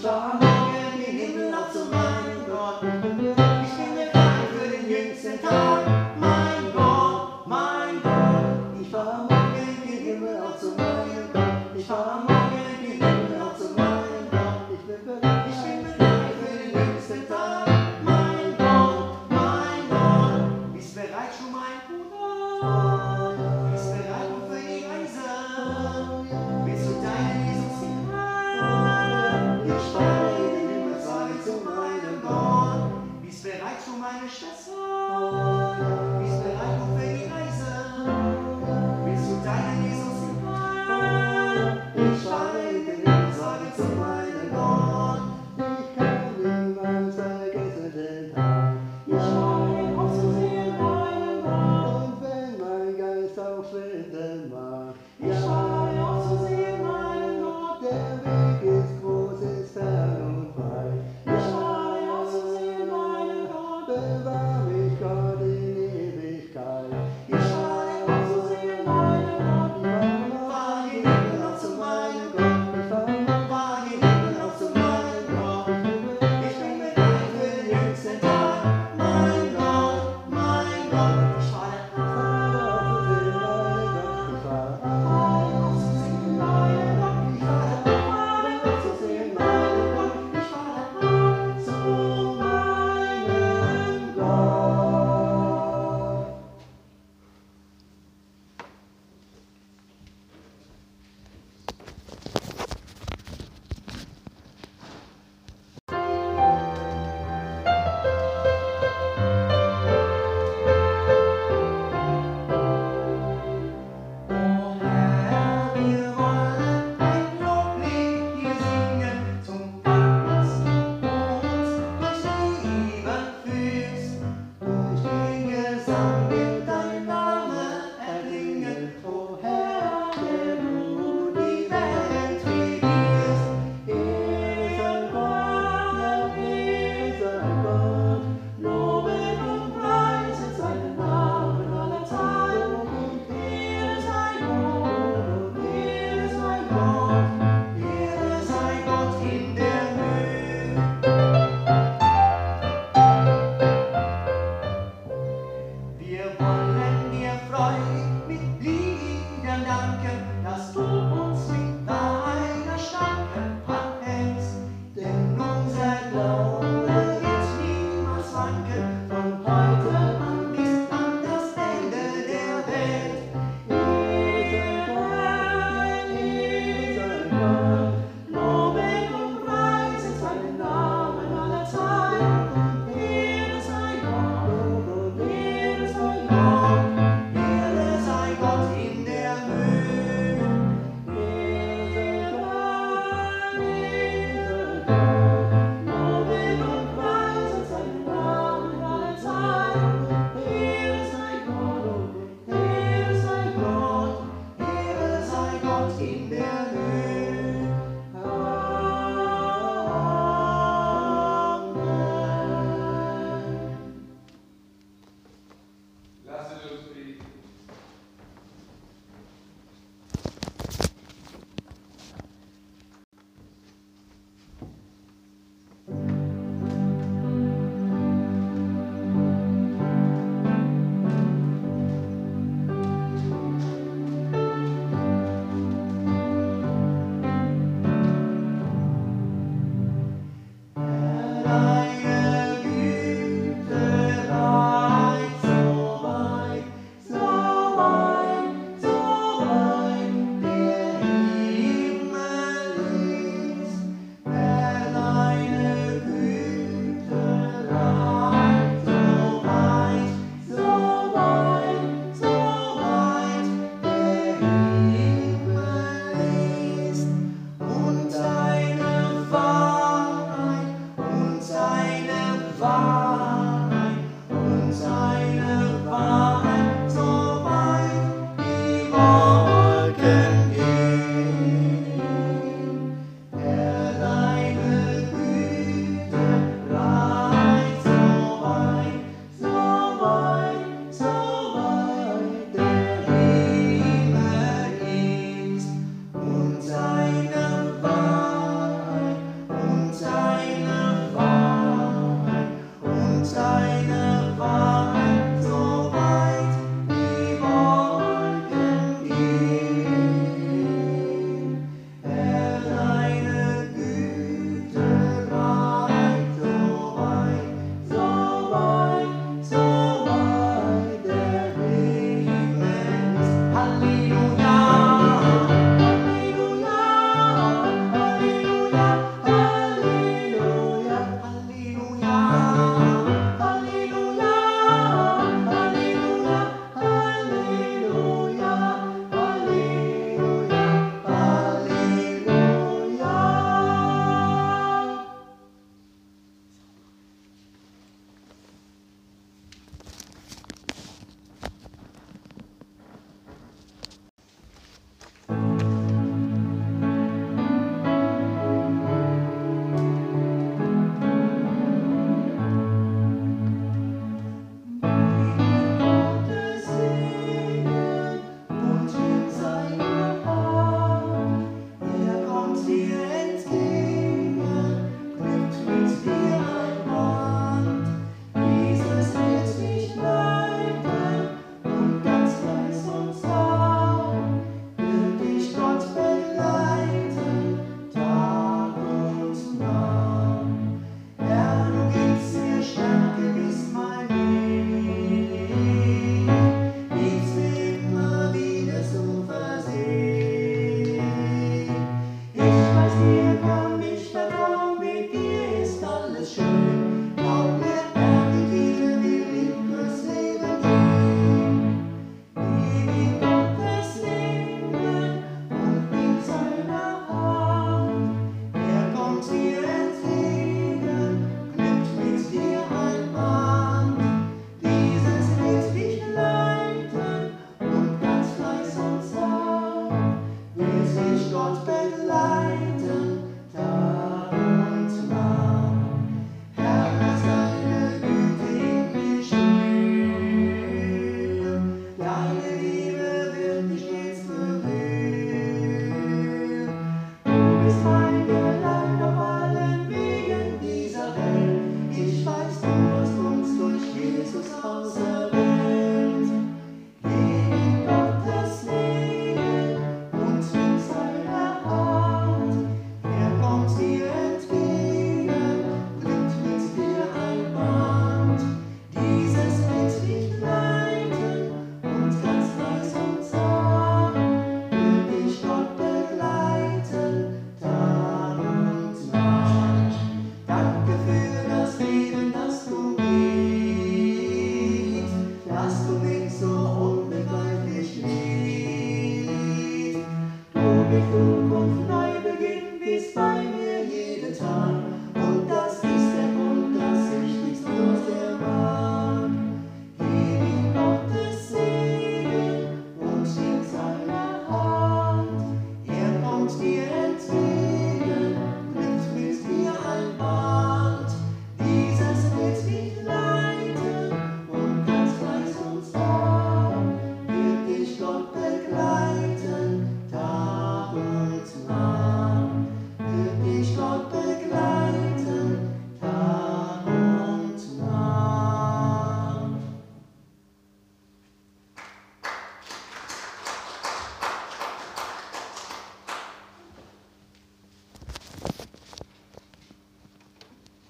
songs. Chasson, bis bereit für die Reise. Willst du deine Lesung? right not